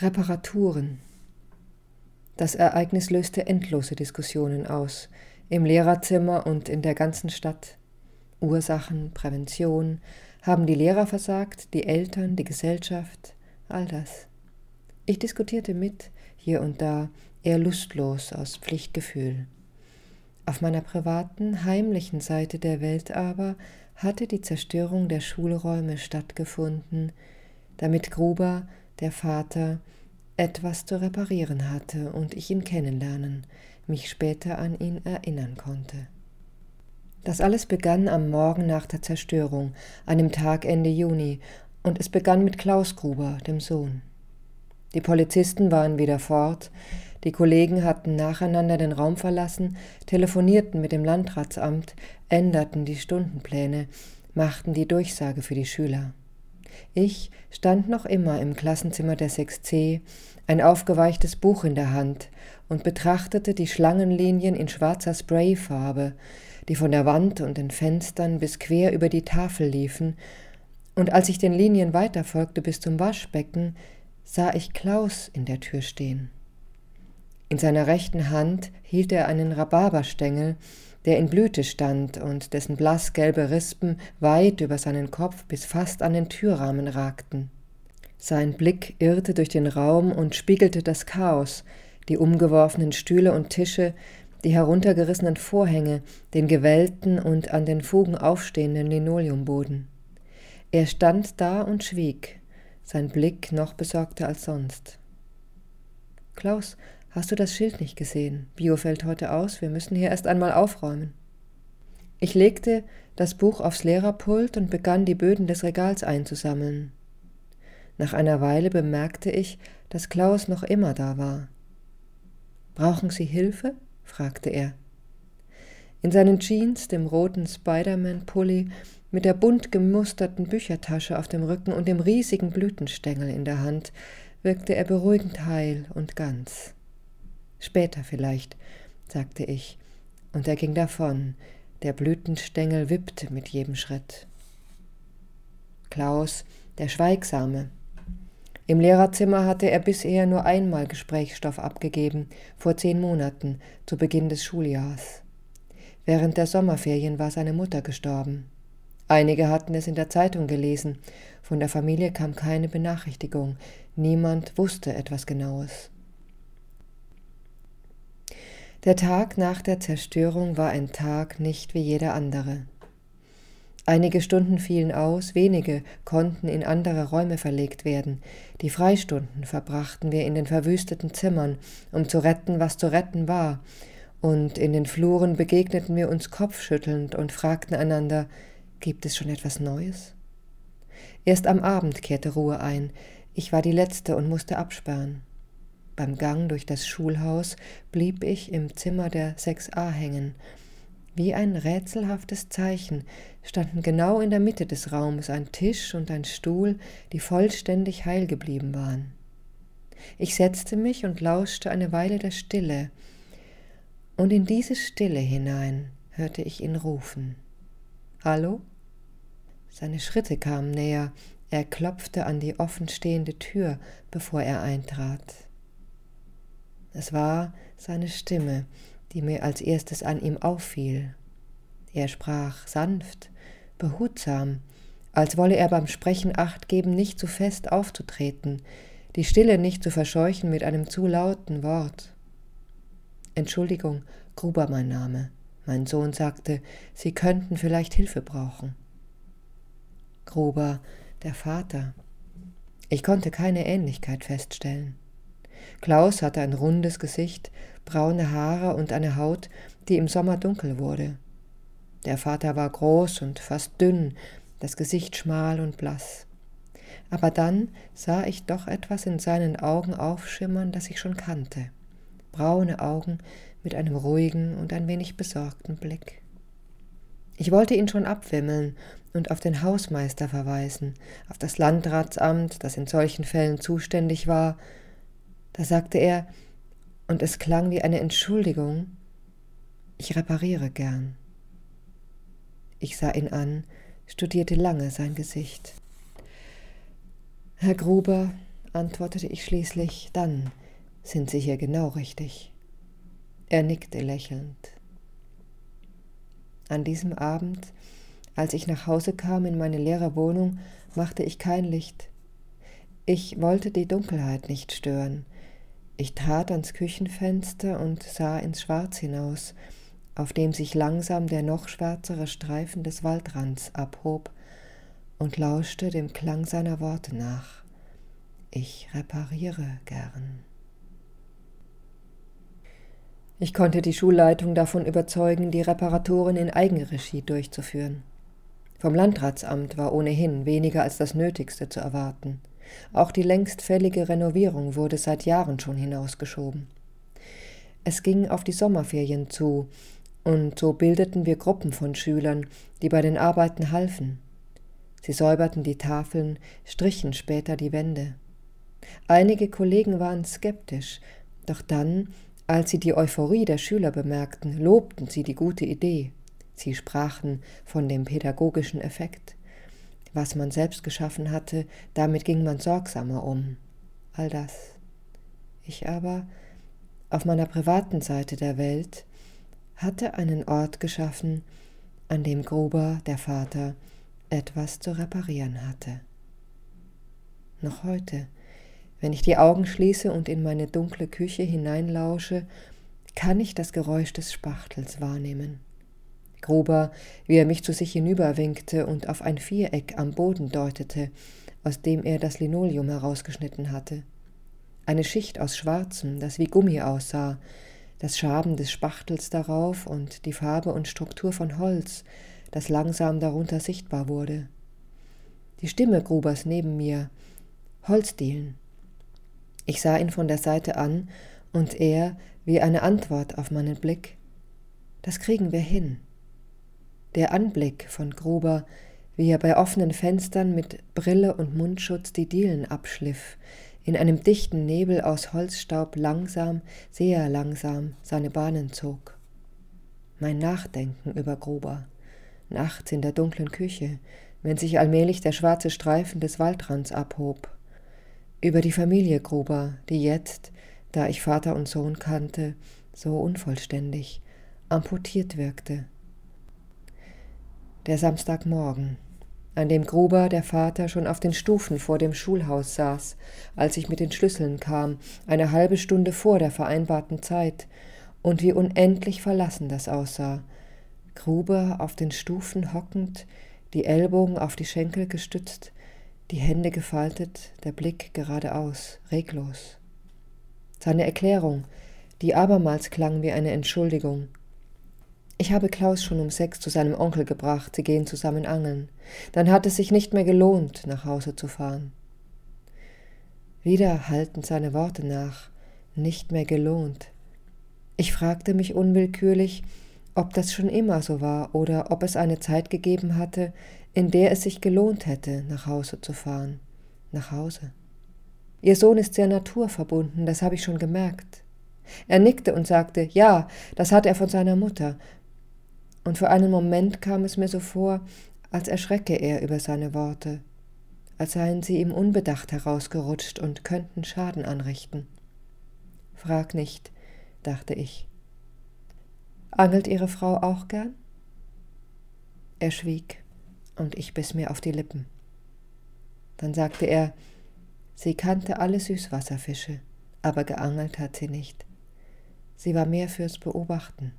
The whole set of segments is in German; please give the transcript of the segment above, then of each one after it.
Reparaturen. Das Ereignis löste endlose Diskussionen aus, im Lehrerzimmer und in der ganzen Stadt. Ursachen, Prävention, haben die Lehrer versagt, die Eltern, die Gesellschaft, all das. Ich diskutierte mit, hier und da, eher lustlos aus Pflichtgefühl. Auf meiner privaten, heimlichen Seite der Welt aber hatte die Zerstörung der Schulräume stattgefunden, damit Gruber, der Vater, etwas zu reparieren hatte und ich ihn kennenlernen, mich später an ihn erinnern konnte. Das alles begann am Morgen nach der Zerstörung, einem Tag Ende Juni, und es begann mit Klaus Gruber, dem Sohn. Die Polizisten waren wieder fort, die Kollegen hatten nacheinander den Raum verlassen, telefonierten mit dem Landratsamt, änderten die Stundenpläne, machten die Durchsage für die Schüler. Ich stand noch immer im Klassenzimmer der 6c, ein aufgeweichtes Buch in der Hand, und betrachtete die Schlangenlinien in schwarzer Sprayfarbe, die von der Wand und den Fenstern bis quer über die Tafel liefen, und als ich den Linien weiterfolgte bis zum Waschbecken, sah ich Klaus in der Tür stehen. In seiner rechten Hand hielt er einen Rhabarberstängel, der in Blüte stand und dessen blassgelbe Rispen weit über seinen Kopf bis fast an den Türrahmen ragten. Sein Blick irrte durch den Raum und spiegelte das Chaos, die umgeworfenen Stühle und Tische, die heruntergerissenen Vorhänge, den gewellten und an den Fugen aufstehenden Linoleumboden. Er stand da und schwieg, sein Blick noch besorgter als sonst. Klaus, hast du das Schild nicht gesehen? Bio fällt heute aus, wir müssen hier erst einmal aufräumen. Ich legte das Buch aufs Lehrerpult und begann die Böden des Regals einzusammeln. Nach einer Weile bemerkte ich, dass Klaus noch immer da war. Brauchen Sie Hilfe? fragte er. In seinen Jeans, dem roten Spider-Man-Pulli mit der bunt gemusterten Büchertasche auf dem Rücken und dem riesigen Blütenstängel in der Hand wirkte er beruhigend heil und ganz. Später vielleicht, sagte ich, und er ging davon, der Blütenstängel wippte mit jedem Schritt. Klaus, der Schweigsame. Im Lehrerzimmer hatte er bisher nur einmal Gesprächsstoff abgegeben, vor zehn Monaten, zu Beginn des Schuljahrs. Während der Sommerferien war seine Mutter gestorben. Einige hatten es in der Zeitung gelesen, von der Familie kam keine Benachrichtigung, niemand wusste etwas Genaues. Der Tag nach der Zerstörung war ein Tag nicht wie jeder andere. Einige Stunden fielen aus, wenige konnten in andere Räume verlegt werden. Die Freistunden verbrachten wir in den verwüsteten Zimmern, um zu retten, was zu retten war, und in den Fluren begegneten wir uns kopfschüttelnd und fragten einander, Gibt es schon etwas Neues? Erst am Abend kehrte Ruhe ein. Ich war die Letzte und musste absperren. Beim Gang durch das Schulhaus blieb ich im Zimmer der 6a hängen. Wie ein rätselhaftes Zeichen standen genau in der Mitte des Raumes ein Tisch und ein Stuhl, die vollständig heil geblieben waren. Ich setzte mich und lauschte eine Weile der Stille, und in diese Stille hinein hörte ich ihn rufen. Hallo? Seine Schritte kamen näher, er klopfte an die offenstehende Tür, bevor er eintrat. Es war seine Stimme, die mir als erstes an ihm auffiel. Er sprach sanft, behutsam, als wolle er beim Sprechen acht geben, nicht zu fest aufzutreten, die Stille nicht zu verscheuchen mit einem zu lauten Wort. Entschuldigung, Gruber mein Name. Mein Sohn sagte, Sie könnten vielleicht Hilfe brauchen. Gruber, der Vater. Ich konnte keine Ähnlichkeit feststellen. Klaus hatte ein rundes Gesicht, braune Haare und eine Haut, die im Sommer dunkel wurde. Der Vater war groß und fast dünn, das Gesicht schmal und blass. Aber dann sah ich doch etwas in seinen Augen aufschimmern, das ich schon kannte. Braune Augen mit einem ruhigen und ein wenig besorgten Blick. Ich wollte ihn schon abwimmeln und auf den Hausmeister verweisen, auf das Landratsamt, das in solchen Fällen zuständig war. Da sagte er, und es klang wie eine Entschuldigung, ich repariere gern. Ich sah ihn an, studierte lange sein Gesicht. Herr Gruber, antwortete ich schließlich, dann sind Sie hier genau richtig. Er nickte lächelnd. An diesem Abend, als ich nach Hause kam in meine leere Wohnung, machte ich kein Licht. Ich wollte die Dunkelheit nicht stören. Ich trat ans Küchenfenster und sah ins Schwarz hinaus, auf dem sich langsam der noch schwärzere Streifen des Waldrands abhob, und lauschte dem Klang seiner Worte nach. Ich repariere gern. Ich konnte die Schulleitung davon überzeugen, die Reparaturen in Eigenregie durchzuführen. Vom Landratsamt war ohnehin weniger als das Nötigste zu erwarten. Auch die längst fällige Renovierung wurde seit Jahren schon hinausgeschoben. Es ging auf die Sommerferien zu, und so bildeten wir Gruppen von Schülern, die bei den Arbeiten halfen. Sie säuberten die Tafeln, strichen später die Wände. Einige Kollegen waren skeptisch, doch dann, als sie die Euphorie der Schüler bemerkten, lobten sie die gute Idee. Sie sprachen von dem pädagogischen Effekt. Was man selbst geschaffen hatte, damit ging man sorgsamer um. All das. Ich aber, auf meiner privaten Seite der Welt, hatte einen Ort geschaffen, an dem Gruber, der Vater, etwas zu reparieren hatte. Noch heute, wenn ich die Augen schließe und in meine dunkle Küche hineinlausche, kann ich das Geräusch des Spachtels wahrnehmen. Gruber, wie er mich zu sich hinüberwinkte und auf ein Viereck am Boden deutete, aus dem er das Linoleum herausgeschnitten hatte. Eine Schicht aus Schwarzem, das wie Gummi aussah, das Schaben des Spachtels darauf und die Farbe und Struktur von Holz, das langsam darunter sichtbar wurde. Die Stimme Grubers neben mir. Holzdielen. Ich sah ihn von der Seite an und er, wie eine Antwort auf meinen Blick, das kriegen wir hin. Der Anblick von Gruber, wie er bei offenen Fenstern mit Brille und Mundschutz die Dielen abschliff, in einem dichten Nebel aus Holzstaub langsam, sehr langsam seine Bahnen zog. Mein Nachdenken über Gruber, nachts in der dunklen Küche, wenn sich allmählich der schwarze Streifen des Waldrands abhob, über die Familie Gruber, die jetzt, da ich Vater und Sohn kannte, so unvollständig, amputiert wirkte, der Samstagmorgen, an dem Gruber, der Vater, schon auf den Stufen vor dem Schulhaus saß, als ich mit den Schlüsseln kam, eine halbe Stunde vor der vereinbarten Zeit, und wie unendlich verlassen das aussah. Gruber auf den Stufen hockend, die Ellbogen auf die Schenkel gestützt, die Hände gefaltet, der Blick geradeaus, reglos. Seine Erklärung, die abermals klang wie eine Entschuldigung, ich habe Klaus schon um sechs zu seinem Onkel gebracht, sie gehen zusammen angeln. Dann hat es sich nicht mehr gelohnt, nach Hause zu fahren. Wieder hallten seine Worte nach, nicht mehr gelohnt. Ich fragte mich unwillkürlich, ob das schon immer so war oder ob es eine Zeit gegeben hatte, in der es sich gelohnt hätte, nach Hause zu fahren. Nach Hause. Ihr Sohn ist sehr naturverbunden, das habe ich schon gemerkt. Er nickte und sagte, ja, das hat er von seiner Mutter, und für einen Moment kam es mir so vor, als erschrecke er über seine Worte, als seien sie ihm unbedacht herausgerutscht und könnten Schaden anrichten. Frag nicht, dachte ich. Angelt Ihre Frau auch gern? Er schwieg, und ich biss mir auf die Lippen. Dann sagte er, sie kannte alle Süßwasserfische, aber geangelt hat sie nicht. Sie war mehr fürs Beobachten.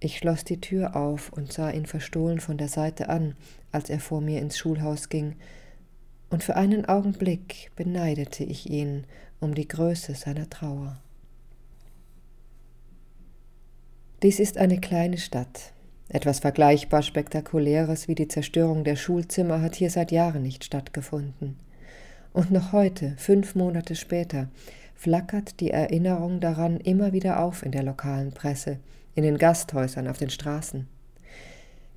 Ich schloss die Tür auf und sah ihn verstohlen von der Seite an, als er vor mir ins Schulhaus ging, und für einen Augenblick beneidete ich ihn um die Größe seiner Trauer. Dies ist eine kleine Stadt. Etwas vergleichbar Spektakuläres wie die Zerstörung der Schulzimmer hat hier seit Jahren nicht stattgefunden. Und noch heute, fünf Monate später, flackert die Erinnerung daran immer wieder auf in der lokalen Presse, in den Gasthäusern, auf den Straßen.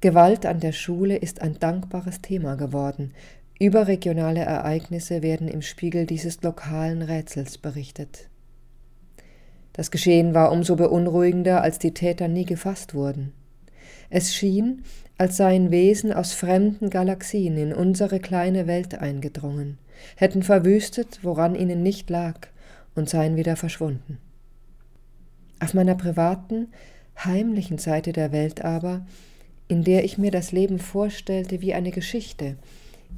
Gewalt an der Schule ist ein dankbares Thema geworden. Überregionale Ereignisse werden im Spiegel dieses lokalen Rätsels berichtet. Das Geschehen war umso beunruhigender, als die Täter nie gefasst wurden. Es schien, als seien Wesen aus fremden Galaxien in unsere kleine Welt eingedrungen, hätten verwüstet, woran ihnen nicht lag, und seien wieder verschwunden. Auf meiner privaten, heimlichen Seite der Welt aber, in der ich mir das Leben vorstellte wie eine Geschichte,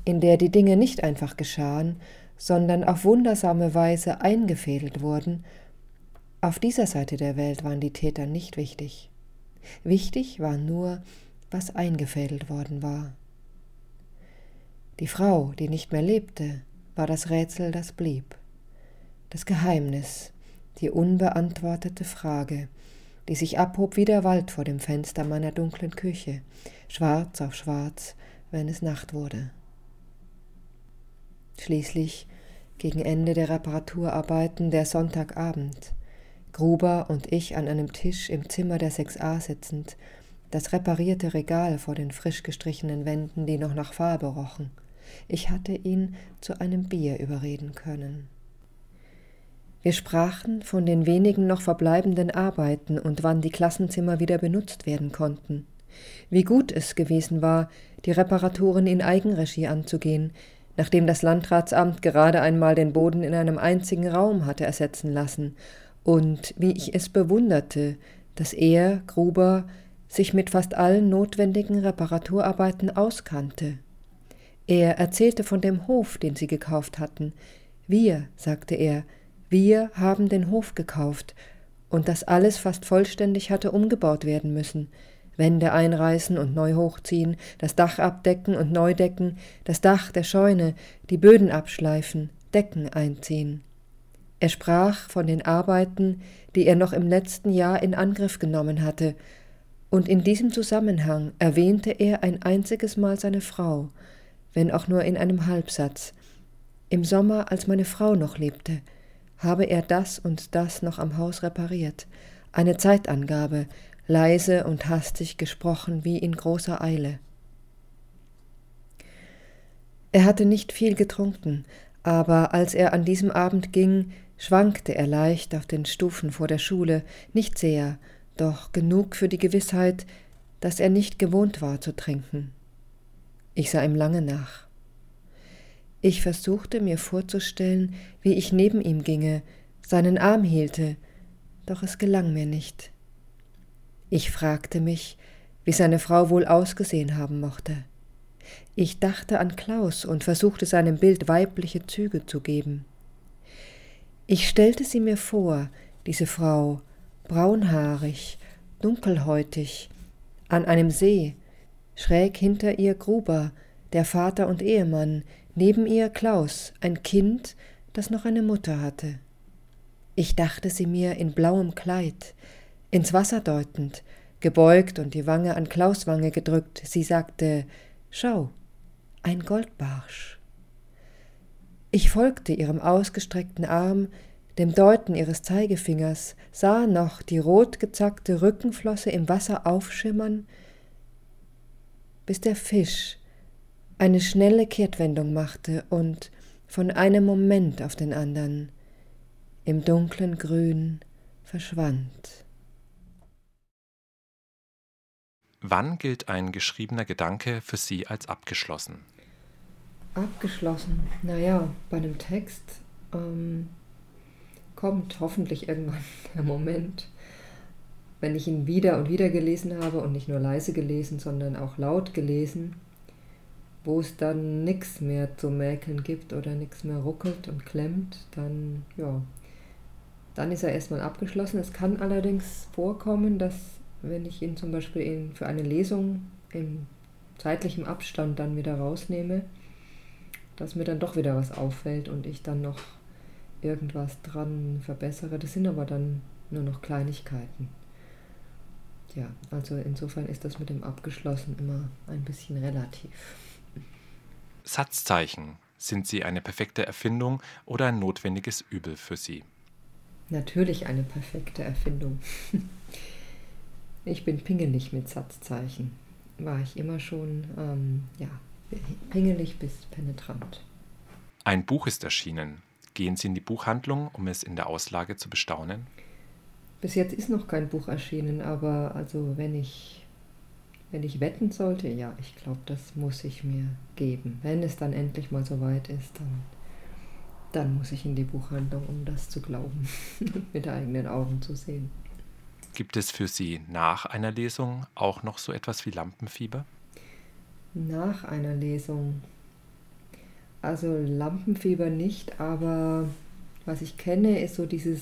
in der die Dinge nicht einfach geschahen, sondern auf wundersame Weise eingefädelt wurden, auf dieser Seite der Welt waren die Täter nicht wichtig. Wichtig war nur, was eingefädelt worden war. Die Frau, die nicht mehr lebte, war das Rätsel, das blieb. Das Geheimnis, die unbeantwortete Frage, die sich abhob wie der Wald vor dem Fenster meiner dunklen Küche, schwarz auf schwarz, wenn es Nacht wurde. Schließlich, gegen Ende der Reparaturarbeiten, der Sonntagabend, Gruber und ich an einem Tisch im Zimmer der 6a sitzend, das reparierte Regal vor den frisch gestrichenen Wänden, die noch nach Farbe rochen. Ich hatte ihn zu einem Bier überreden können. Wir sprachen von den wenigen noch verbleibenden Arbeiten und wann die Klassenzimmer wieder benutzt werden konnten. Wie gut es gewesen war, die Reparaturen in Eigenregie anzugehen, nachdem das Landratsamt gerade einmal den Boden in einem einzigen Raum hatte ersetzen lassen, und wie ich es bewunderte, dass er, Gruber, sich mit fast allen notwendigen Reparaturarbeiten auskannte. Er erzählte von dem Hof, den sie gekauft hatten. Wir, sagte er, wir haben den Hof gekauft, und dass alles fast vollständig hatte umgebaut werden müssen, Wände einreißen und neu hochziehen, das Dach abdecken und neu decken, das Dach der Scheune, die Böden abschleifen, Decken einziehen. Er sprach von den Arbeiten, die er noch im letzten Jahr in Angriff genommen hatte, und in diesem Zusammenhang erwähnte er ein einziges Mal seine Frau, wenn auch nur in einem Halbsatz. Im Sommer, als meine Frau noch lebte, habe er das und das noch am Haus repariert, eine Zeitangabe, leise und hastig gesprochen wie in großer Eile. Er hatte nicht viel getrunken, aber als er an diesem Abend ging, schwankte er leicht auf den Stufen vor der Schule, nicht sehr, doch genug für die Gewissheit, dass er nicht gewohnt war zu trinken. Ich sah ihm lange nach. Ich versuchte mir vorzustellen, wie ich neben ihm ginge, seinen Arm hielte, doch es gelang mir nicht. Ich fragte mich, wie seine Frau wohl ausgesehen haben mochte. Ich dachte an Klaus und versuchte seinem Bild weibliche Züge zu geben. Ich stellte sie mir vor, diese Frau, braunhaarig, dunkelhäutig, an einem See, schräg hinter ihr Gruber, der Vater und Ehemann, neben ihr Klaus, ein Kind, das noch eine Mutter hatte. Ich dachte sie mir in blauem Kleid, ins Wasser deutend, gebeugt und die Wange an Klaus Wange gedrückt, sie sagte Schau, ein Goldbarsch. Ich folgte ihrem ausgestreckten Arm, dem Deuten ihres Zeigefingers, sah noch die rot gezackte Rückenflosse im Wasser aufschimmern, bis der Fisch eine schnelle Kehrtwendung machte und von einem Moment auf den anderen im dunklen Grün verschwand. Wann gilt ein geschriebener Gedanke für Sie als abgeschlossen? Abgeschlossen. Naja, bei einem Text ähm, kommt hoffentlich irgendwann der Moment, wenn ich ihn wieder und wieder gelesen habe und nicht nur leise gelesen, sondern auch laut gelesen, wo es dann nichts mehr zu mäkeln gibt oder nichts mehr ruckelt und klemmt, dann ja, dann ist er erstmal abgeschlossen. Es kann allerdings vorkommen, dass wenn ich ihn zum Beispiel in, für eine Lesung in zeitlichem Abstand dann wieder rausnehme, dass mir dann doch wieder was auffällt und ich dann noch irgendwas dran verbessere. Das sind aber dann nur noch Kleinigkeiten. Ja, also insofern ist das mit dem Abgeschlossen immer ein bisschen relativ. Satzzeichen. Sind sie eine perfekte Erfindung oder ein notwendiges Übel für Sie? Natürlich eine perfekte Erfindung. Ich bin pingelig mit Satzzeichen. War ich immer schon, ähm, ja, pingelig bis penetrant. Ein Buch ist erschienen. Gehen Sie in die Buchhandlung, um es in der Auslage zu bestaunen? Bis jetzt ist noch kein Buch erschienen, aber also wenn ich, wenn ich wetten sollte, ja, ich glaube, das muss ich mir geben. Wenn es dann endlich mal so weit ist, dann, dann muss ich in die Buchhandlung, um das zu glauben, mit eigenen Augen zu sehen. Gibt es für Sie nach einer Lesung auch noch so etwas wie Lampenfieber? Nach einer Lesung. Also Lampenfieber nicht, aber was ich kenne, ist so dieses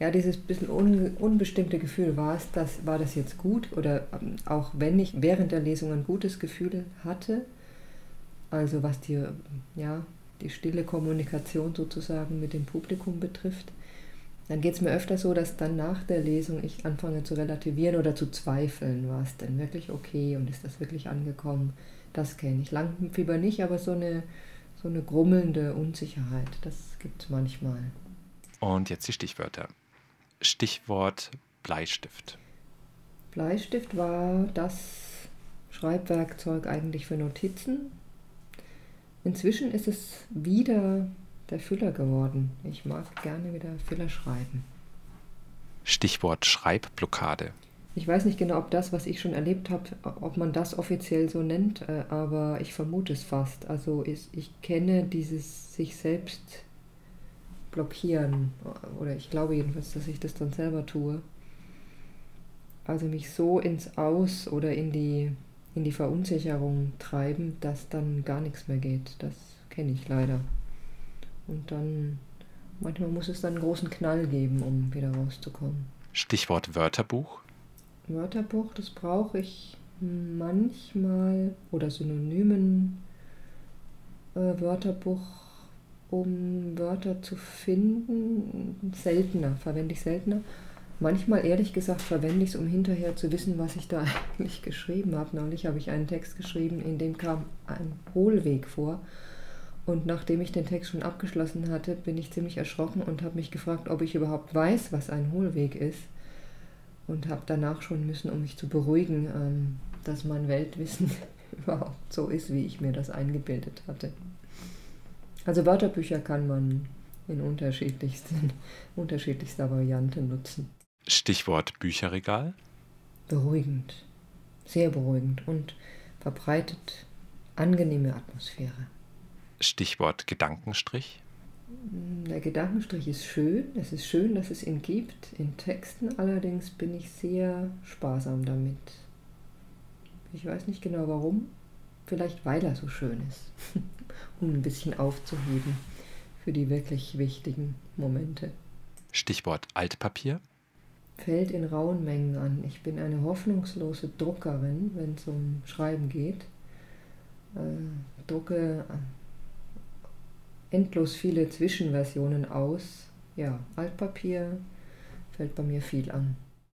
ja, dieses bisschen un, unbestimmte Gefühl, war es das, war das jetzt gut oder ähm, auch wenn ich während der Lesung ein gutes Gefühl hatte, also was die, ja, die stille Kommunikation sozusagen mit dem Publikum betrifft, dann geht es mir öfter so, dass dann nach der Lesung ich anfange zu relativieren oder zu zweifeln, war es denn wirklich okay und ist das wirklich angekommen? Das kenne ich. Lampenfieber nicht, aber so eine, so eine grummelnde Unsicherheit, das gibt es manchmal. Und jetzt die Stichwörter. Stichwort Bleistift. Bleistift war das Schreibwerkzeug eigentlich für Notizen. Inzwischen ist es wieder der Füller geworden. Ich mag gerne wieder Füller schreiben. Stichwort Schreibblockade. Ich weiß nicht genau, ob das, was ich schon erlebt habe, ob man das offiziell so nennt, äh, aber ich vermute es fast. Also ich kenne dieses sich selbst blockieren. Oder ich glaube jedenfalls, dass ich das dann selber tue. Also mich so ins Aus oder in die, in die Verunsicherung treiben, dass dann gar nichts mehr geht. Das kenne ich leider. Und dann, manchmal muss es dann einen großen Knall geben, um wieder rauszukommen. Stichwort Wörterbuch. Wörterbuch, das brauche ich manchmal oder Synonymen äh, Wörterbuch um Wörter zu finden. Seltener, verwende ich seltener. Manchmal, ehrlich gesagt, verwende ich es, um hinterher zu wissen, was ich da eigentlich geschrieben habe. Neulich habe ich einen Text geschrieben, in dem kam ein Hohlweg vor. Und nachdem ich den Text schon abgeschlossen hatte, bin ich ziemlich erschrocken und habe mich gefragt, ob ich überhaupt weiß, was ein Hohlweg ist. Und habe danach schon müssen, um mich zu beruhigen, ähm, dass mein Weltwissen überhaupt so ist, wie ich mir das eingebildet hatte. Also Wörterbücher kann man in unterschiedlichsten, unterschiedlichster Variante nutzen. Stichwort Bücherregal. Beruhigend, sehr beruhigend und verbreitet angenehme Atmosphäre. Stichwort Gedankenstrich. Der Gedankenstrich ist schön. Es ist schön, dass es ihn gibt. In Texten allerdings bin ich sehr sparsam damit. Ich weiß nicht genau warum. Vielleicht weil er so schön ist. um ein bisschen aufzuheben für die wirklich wichtigen Momente. Stichwort Altpapier. Fällt in rauen Mengen an. Ich bin eine hoffnungslose Druckerin, wenn es um Schreiben geht. Äh, drucke endlos viele Zwischenversionen aus. Ja, Altpapier fällt bei mir viel an.